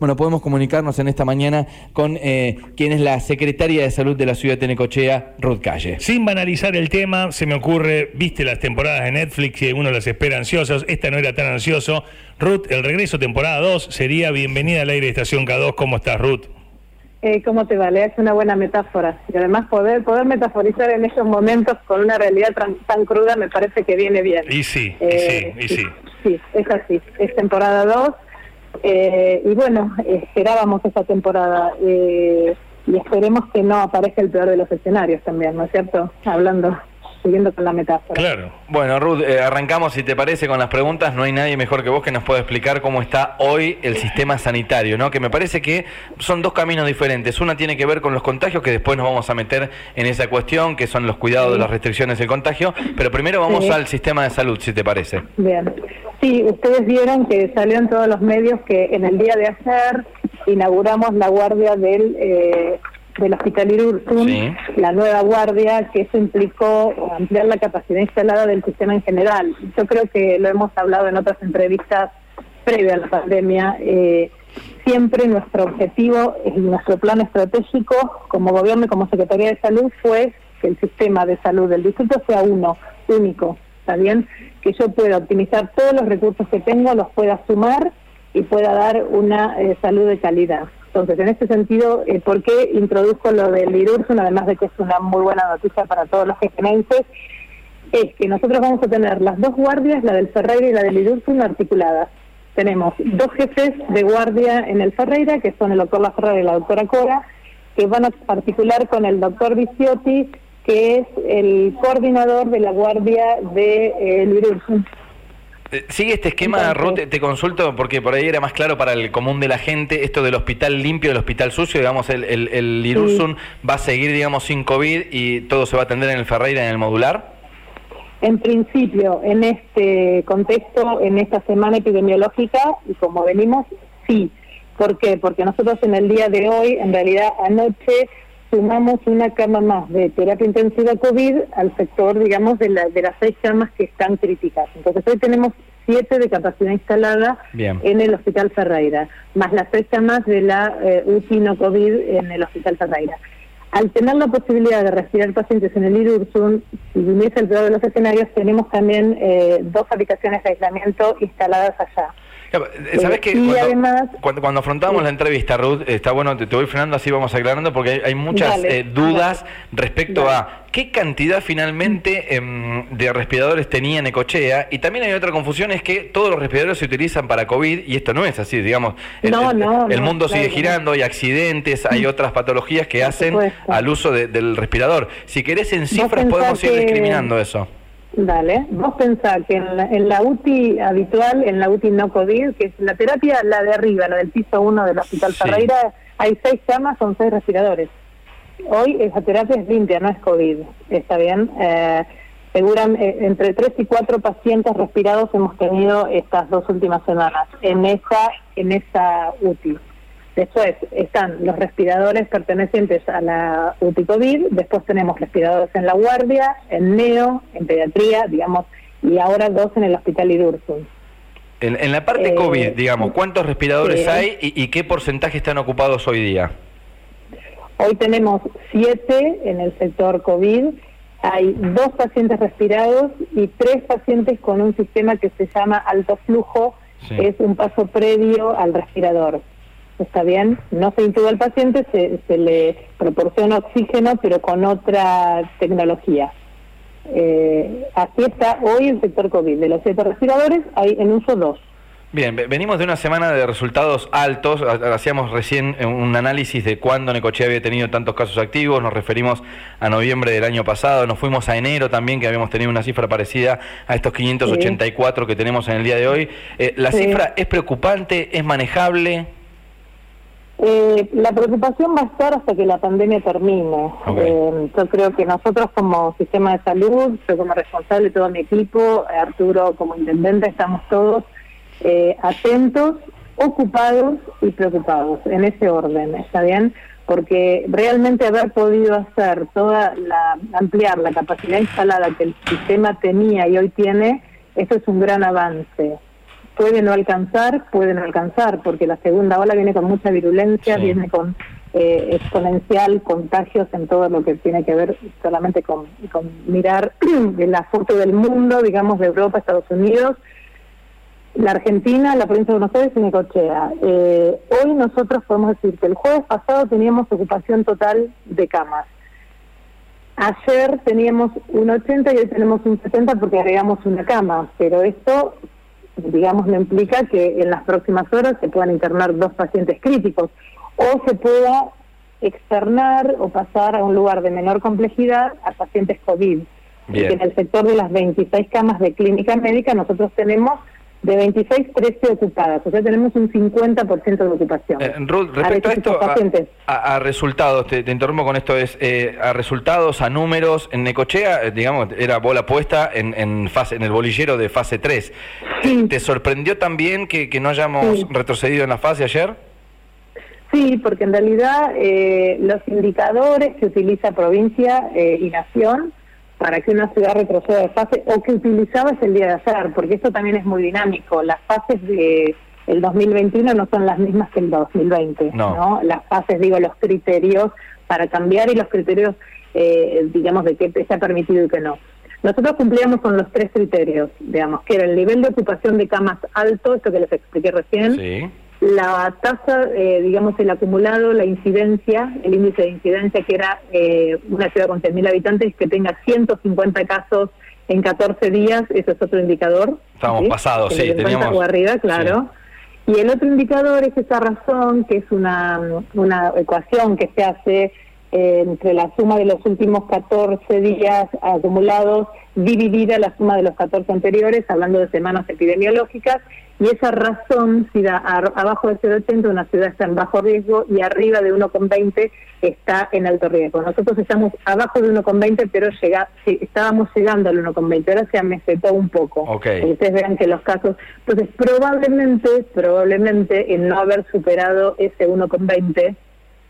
Bueno, podemos comunicarnos en esta mañana con eh, quien es la secretaria de Salud de la ciudad de Necochea, Ruth Calle. Sin banalizar el tema, se me ocurre, viste las temporadas de Netflix y uno las espera ansiosos, esta no era tan ansioso. Ruth, el regreso temporada 2 sería bienvenida al aire de Estación K2. ¿Cómo estás, Ruth? Eh, ¿Cómo te vale? Es una buena metáfora. Y además poder poder metaforizar en esos momentos con una realidad tan, cruda me parece que viene bien. Y sí, y sí, y sí. Sí, es así. Es temporada 2 eh, y bueno, esperábamos esa temporada eh, y esperemos que no aparezca el peor de los escenarios también, ¿no es cierto? Hablando siguiendo con la metáfora. Claro. Bueno, Ruth, eh, arrancamos, si te parece, con las preguntas. No hay nadie mejor que vos que nos pueda explicar cómo está hoy el sistema sanitario, ¿no? Que me parece que son dos caminos diferentes. Una tiene que ver con los contagios, que después nos vamos a meter en esa cuestión, que son los cuidados de las restricciones del contagio. Pero primero vamos al sistema de salud, si te parece. Bien. Sí, ustedes vieron que salió en todos los medios que en el día de ayer inauguramos la guardia del... Eh, del Hospital Irurzun, la nueva guardia, que eso implicó ampliar la capacidad instalada del sistema en general. Yo creo que lo hemos hablado en otras entrevistas previas a la pandemia. Eh, siempre nuestro objetivo y nuestro plan estratégico como gobierno y como Secretaría de Salud fue que el sistema de salud del distrito sea uno, único, ¿está bien? Que yo pueda optimizar todos los recursos que tengo, los pueda sumar y pueda dar una eh, salud de calidad. Entonces, en este sentido, eh, ¿por qué introduzco lo del Irursun? Además de que es una muy buena noticia para todos los jejenenses, es que nosotros vamos a tener las dos guardias, la del Ferreira y la del Irursun, articuladas. Tenemos dos jefes de guardia en el Ferreira, que son el doctor La Ferreira y la doctora Cora, que van a articular con el doctor Viciotti, que es el coordinador de la guardia de, eh. Eh, sigue este esquema, Ruth, te consulto porque por ahí era más claro para el común de la gente esto del hospital limpio, del hospital sucio, digamos, el, el, el va a seguir, digamos, sin COVID y todo se va a atender en el Ferreira, en el modular. En principio, en este contexto, en esta semana epidemiológica, y como venimos, sí. ¿Por qué? Porque nosotros en el día de hoy, en realidad anoche, sumamos una cama más de terapia intensiva COVID al sector, digamos, de, la, de las seis camas que están críticas. Entonces hoy tenemos siete de capacidad instalada en el Hospital Ferreira, más las seis camas de la eh, UCI no COVID en el Hospital Ferreira. Al tener la posibilidad de respirar pacientes en el IRURSUN, si viniese el peor de los escenarios, tenemos también eh, dos habitaciones de aislamiento instaladas allá. ¿Sabes que cuando, cuando, afrontamos la entrevista, Ruth, está bueno, te, voy frenando así, vamos aclarando, porque hay, muchas eh, dudas respecto a qué cantidad finalmente em, de respiradores tenía Necochea, y también hay otra confusión, es que todos los respiradores se utilizan para COVID, y esto no es así, digamos. El, mundo sigue girando, hay accidentes, hay otras patologías que hacen al uso del respirador. Si querés en cifras podemos ir discriminando eso. Dale, vos pensás que en la, UTI habitual, en la UTI no COVID, que es la terapia, la de arriba, la del piso 1 del Hospital Ferreira, hay seis camas, son seis respiradores. Hoy esa terapia es limpia, no es COVID, ¿está bien? Eh, eh, entre tres y cuatro pacientes respirados hemos tenido estas dos últimas semanas en esa, en esa UTI. Después están los respiradores pertenecientes a la UTI COVID, después tenemos respiradores en la guardia, en neo, en pediatría, digamos, y ahora dos en el hospital Idursun. En, la parte eh, COVID, digamos, ¿cuántos respiradores hay y, qué porcentaje están ocupados hoy día? Hoy tenemos siete en el sector COVID, hay dos pacientes respirados y tres pacientes con un sistema que se llama alto flujo, es un paso previo al respirador está bien, no se intuba al paciente, se, se le proporciona oxígeno, pero con otra tecnología. Eh, así está hoy el sector COVID. De los siete respiradores hay en uso dos. Bien, venimos de una semana de resultados altos. Hacíamos recién un análisis de cuándo Necochea había tenido tantos casos activos. Nos referimos a noviembre del año pasado. Nos fuimos a enero también, que habíamos tenido una cifra parecida a estos 584 que tenemos en el día de hoy. Eh, ¿La cifra es preocupante? ¿Es manejable? Eh, la preocupación va a estar hasta que la pandemia termine. Eh, yo creo que nosotros como sistema de salud, yo como responsable de todo mi equipo, Arturo como intendente, estamos todos eh, atentos, ocupados y preocupados en ese orden, ¿está bien? Porque realmente haber podido hacer toda la, ampliar la capacidad instalada que el sistema tenía y hoy tiene, eso es un gran avance. Puede no alcanzar, puede no alcanzar, porque la segunda ola viene con mucha virulencia, viene con eh, exponencial contagios en todo lo que tiene que ver solamente con, con mirar la foto del mundo, digamos, de Europa, Estados Unidos, la Argentina, la provincia de Buenos Aires y Necochea. Eh, hoy nosotros podemos decir que el jueves pasado teníamos ocupación total de camas. Ayer teníamos un 80 y hoy tenemos un 70 porque agregamos una cama, pero esto, digamos, no implica que en las próximas horas se puedan internar dos pacientes críticos o se pueda externar o pasar a un lugar de menor complejidad a pacientes COVID. En el sector de las 26 camas de clínica médica nosotros tenemos de 26, 13 ocupadas. O sea, tenemos un 50% de ocupación. Eh, Ruth, respecto a, esto, a, resultados, te, interrumpo con esto, es eh, a resultados, a números, en Necochea, eh, digamos, era bola puesta en, en, fase, en el bolillero de fase 3. ¿Te sorprendió también que, que no hayamos retrocedido en la fase ayer? Sí, porque en realidad eh, los indicadores que utiliza provincia eh, y nación para que una ciudad retroceda de fase o que utilizaba es el día de ayer, porque esto también es muy dinámico. Las fases de el 2021 no son las mismas que el 2020, ¿no? Las fases, digo, los criterios para cambiar y los criterios, eh, digamos, de qué se ha permitido y qué no. Nosotros cumplíamos con los tres criterios, digamos, que era el nivel de ocupación de camas alto, esto que les expliqué recién, sí la tasa, eh, digamos, el acumulado, la incidencia, el índice de incidencia, que era eh, una ciudad con 100.000 habitantes que tenga 150 casos en 14 días, eso es otro indicador. Estábamos pasados, sí, teníamos... arriba, claro. Y el otro indicador es esa razón, que es una, una ecuación que se hace eh, entre la suma de los últimos 14 días acumulados dividida la suma de los 14 anteriores, hablando de semanas epidemiológicas, y esa razón, si da abajo de 0,80 una ciudad está en bajo riesgo y arriba de 1,20 está en alto riesgo. Nosotros estamos abajo de 1,20, pero llega, estábamos llegando al 1,20, ahora se amesetó un poco. Okay. Ustedes vean que los casos... Entonces, probablemente, probablemente, en no haber superado ese 1,20,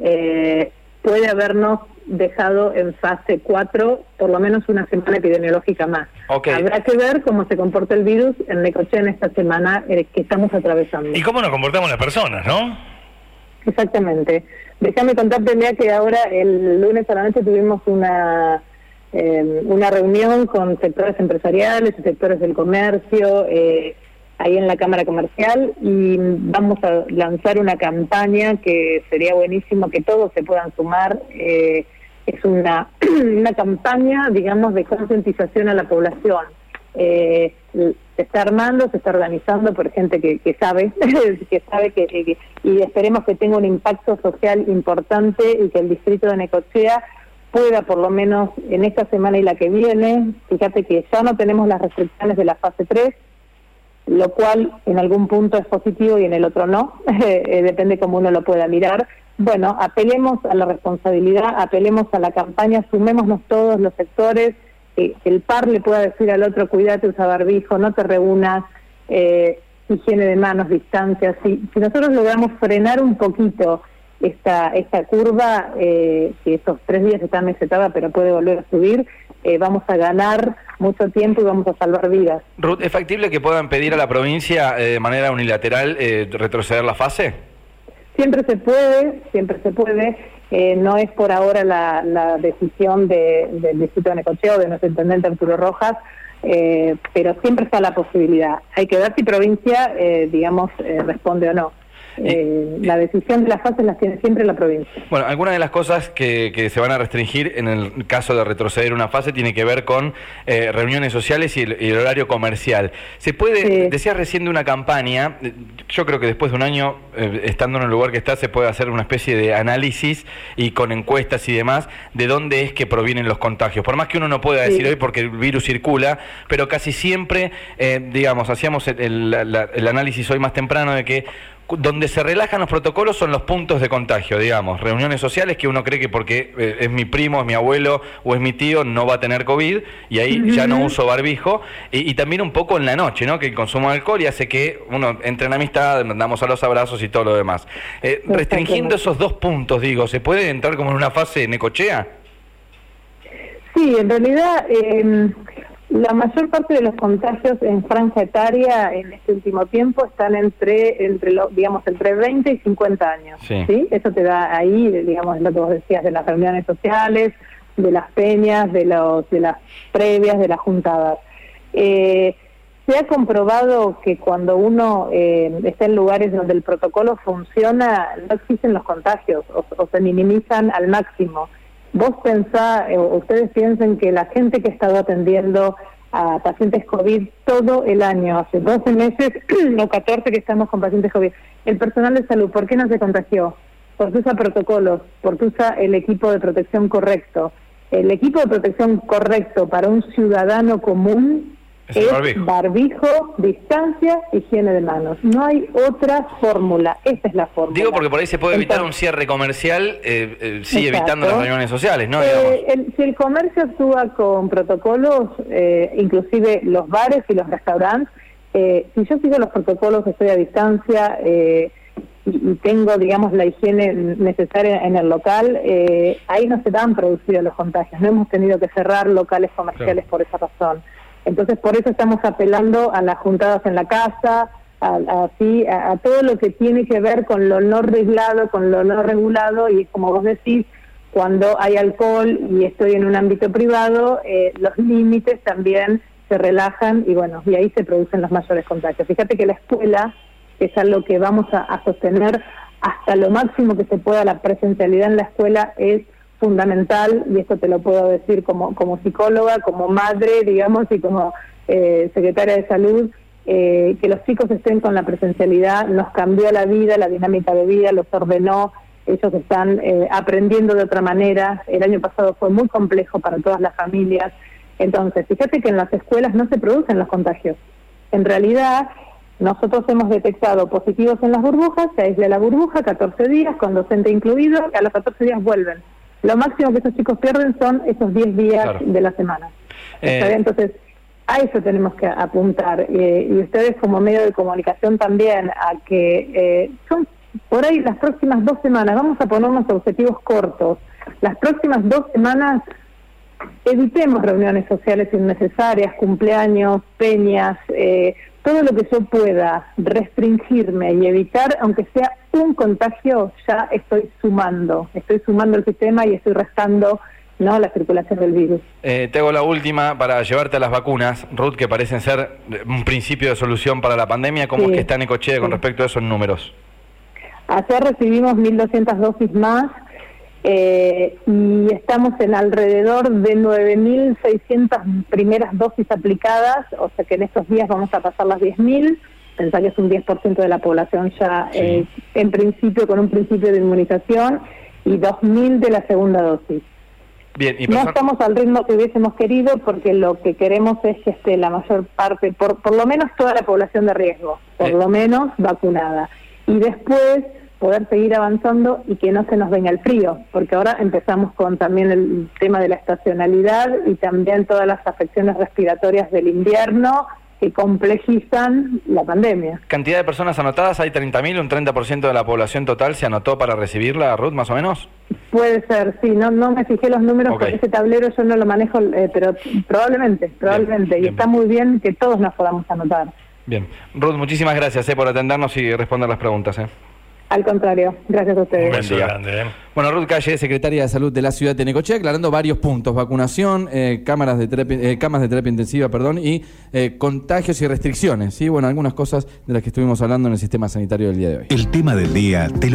eh, puede habernos dejado en fase 4 por lo menos una semana epidemiológica más. Habrá que ver cómo se comporta el virus en Necochea en esta semana eh, que estamos atravesando. Y cómo nos comportamos las personas, ¿no? Exactamente. Déjame contarte, Lea, que ahora el lunes a la noche tuvimos una, eh, una reunión con sectores empresariales, sectores del comercio, eh, ahí en la Cámara Comercial y vamos a lanzar una campaña que sería buenísimo que todos se puedan sumar. Eh, es una, una campaña, digamos, de concientización a la población. Eh, se está armando, se está organizando por gente que, que sabe, que sabe que, y esperemos que tenga un impacto social importante y que el distrito de Necochea pueda por lo menos en esta semana y la que viene, fíjate que ya no tenemos las restricciones de la fase 3, lo cual en algún punto es positivo y en el otro no, eh, depende cómo uno lo pueda mirar. Bueno, apelemos a la responsabilidad, apelemos a la campaña, sumémonos todos los sectores, que el par le pueda decir al otro, cuídate, usa barbijo, no te reúnas, eh, higiene de manos, distancia. Si, nosotros logramos frenar un poquito esta, esta curva, eh, que estos tres días está mesetada pero puede volver a subir, eh, vamos a ganar mucho tiempo y vamos a salvar vidas. Ruth, ¿es factible que puedan pedir a la provincia eh, de manera unilateral eh, retroceder la fase? Siempre se puede, siempre se puede. no es por ahora la, decisión del distrito de Necocheo, de nuestro intendente Arturo Rojas, pero siempre está la posibilidad. Hay que ver si provincia, digamos, responde o no. Eh, la decisión de las fases las tiene siempre la provincia. Bueno, algunas de las cosas que, que, se van a restringir en el caso de retroceder una fase tiene que ver con eh, reuniones sociales y el, horario comercial. Se puede, decía recién de una campaña, yo creo que después de un año, eh, estando en el lugar que está, se puede hacer una especie de análisis y con encuestas y demás de dónde es que provienen los contagios. Por más que uno no pueda decir hoy porque el virus circula, pero casi siempre, digamos, hacíamos el, el análisis hoy más temprano de que donde se relajan los protocolos son los puntos de contagio, digamos, reuniones sociales que uno cree que porque eh, es mi primo, es mi abuelo o es mi tío no va a tener COVID y ahí ya no uso barbijo y, también un poco en la noche, ¿no? Que el consumo de alcohol y hace que uno entre en amistad, damos a los abrazos y todo lo demás. Eh, restringiendo esos dos puntos, digo, ¿se puede entrar como en una fase necochea? Sí, en realidad... Eh La mayor parte de los contagios en franja etaria en este último tiempo están entre, entre lo, digamos, entre 20 y 50 años. Sí. Eso te da ahí, digamos, lo que vos decías de las reuniones sociales, de las peñas, de, los, de las previas, de las juntadas. Eh, se ha comprobado que cuando uno eh, está en lugares donde el protocolo funciona, no existen los contagios o, se minimizan al máximo. Vos pensá, eh, ustedes piensen que la gente que ha estado atendiendo a pacientes COVID todo el año, hace 12 meses o 14 que estamos con pacientes COVID, el personal de salud, ¿por qué no se contagió? Porque usa protocolos, porque usa el equipo de protección correcto el equipo de protección correcto para un ciudadano común es, barbijo. distancia, higiene de manos. No hay otra fórmula, esa es la fórmula. Digo porque por ahí se puede evitar un cierre comercial, eh, eh sí, evitando las reuniones sociales, ¿no? Eh, si el comercio actúa con protocolos, eh, inclusive los bares y los restaurantes, si yo sigo los protocolos, estoy a distancia, eh, y, tengo, digamos, la higiene necesaria en el local, eh, ahí no se dan producidos los contagios. No hemos tenido que cerrar locales comerciales por esa razón. Entonces, por eso estamos apelando a las juntadas en la casa, a, a, todo lo que tiene que ver con lo no reglado, con lo no regulado, y como vos decís, cuando hay alcohol y estoy en un ámbito privado, eh, los límites también se relajan y bueno, y ahí se producen los mayores contagios. Fíjate que la escuela es algo que vamos a, sostener hasta lo máximo que se pueda. La presencialidad en la escuela es fundamental y esto te lo puedo decir como, como psicóloga, como madre, digamos, y como eh, secretaria de salud. Eh, que los chicos estén con la presencialidad nos cambió la vida, la dinámica de vida, los ordenó, ellos están eh, aprendiendo de otra manera. El año pasado fue muy complejo para todas las familias. Entonces, fíjate que en las escuelas no se producen los contagios. En realidad, nosotros hemos detectado positivos en las burbujas, se aísla la burbuja 14 días, con docente incluido, a los 14 días vuelven. Lo máximo que esos chicos pierden son esos 10 días de la semana. Eh, Entonces, a eso tenemos que apuntar. Eh, y ustedes como medio de comunicación también, a que eh, son por ahí las próximas dos semanas, vamos a ponernos objetivos cortos. Las próximas dos semanas evitemos reuniones sociales innecesarias, cumpleaños, peñas, eh, todo lo que yo pueda restringirme y evitar, aunque sea un contagio, ya estoy sumando, estoy sumando el sistema y estoy restando no la circulación del virus. Eh, te hago la última para llevarte a las vacunas, Ruth, que parecen ser un principio de solución para la pandemia. ¿Cómo es que está en Ecochea con respecto a esos números? Ayer recibimos 1.200 dosis más eh, y estamos en alrededor de 9.600 primeras dosis aplicadas, o sea que en estos días vamos a pasar las 10.000, pensar que es un 10% de la población ya eh, en principio con un principio de inmunización y 2.000 de la segunda dosis. Bien, no estamos al ritmo que hubiésemos querido porque lo que queremos es que esté la mayor parte, por, por lo menos toda la población de riesgo, por lo menos vacunada. Y después poder seguir avanzando y que no se nos venga el frío, porque ahora empezamos con también el tema de la estacionalidad y también todas las afecciones respiratorias del invierno que complejizan la pandemia. ¿Cantidad de personas anotadas? ¿Hay 30.000? ¿Un 30% de la población total se anotó para recibirla, Ruth, más o menos? Puede ser, sí. No no me fijé los números porque ese tablero yo no lo manejo, eh, pero probablemente, probablemente. y está muy bien que todos nos podamos anotar. Bien. Ruth, muchísimas gracias eh, por atendernos y responder las preguntas. Eh. Al contrario, gracias a ustedes. Grande, ¿eh? Bueno, Ruth Calle, secretaria de Salud de la ciudad de Necochea, aclarando varios puntos: vacunación, eh, cámaras de terapia, eh, camas de terapia intensiva, perdón, y contagios y restricciones. Sí, bueno, algunas cosas de las que estuvimos hablando en el sistema sanitario del día de hoy. El tema del día te lo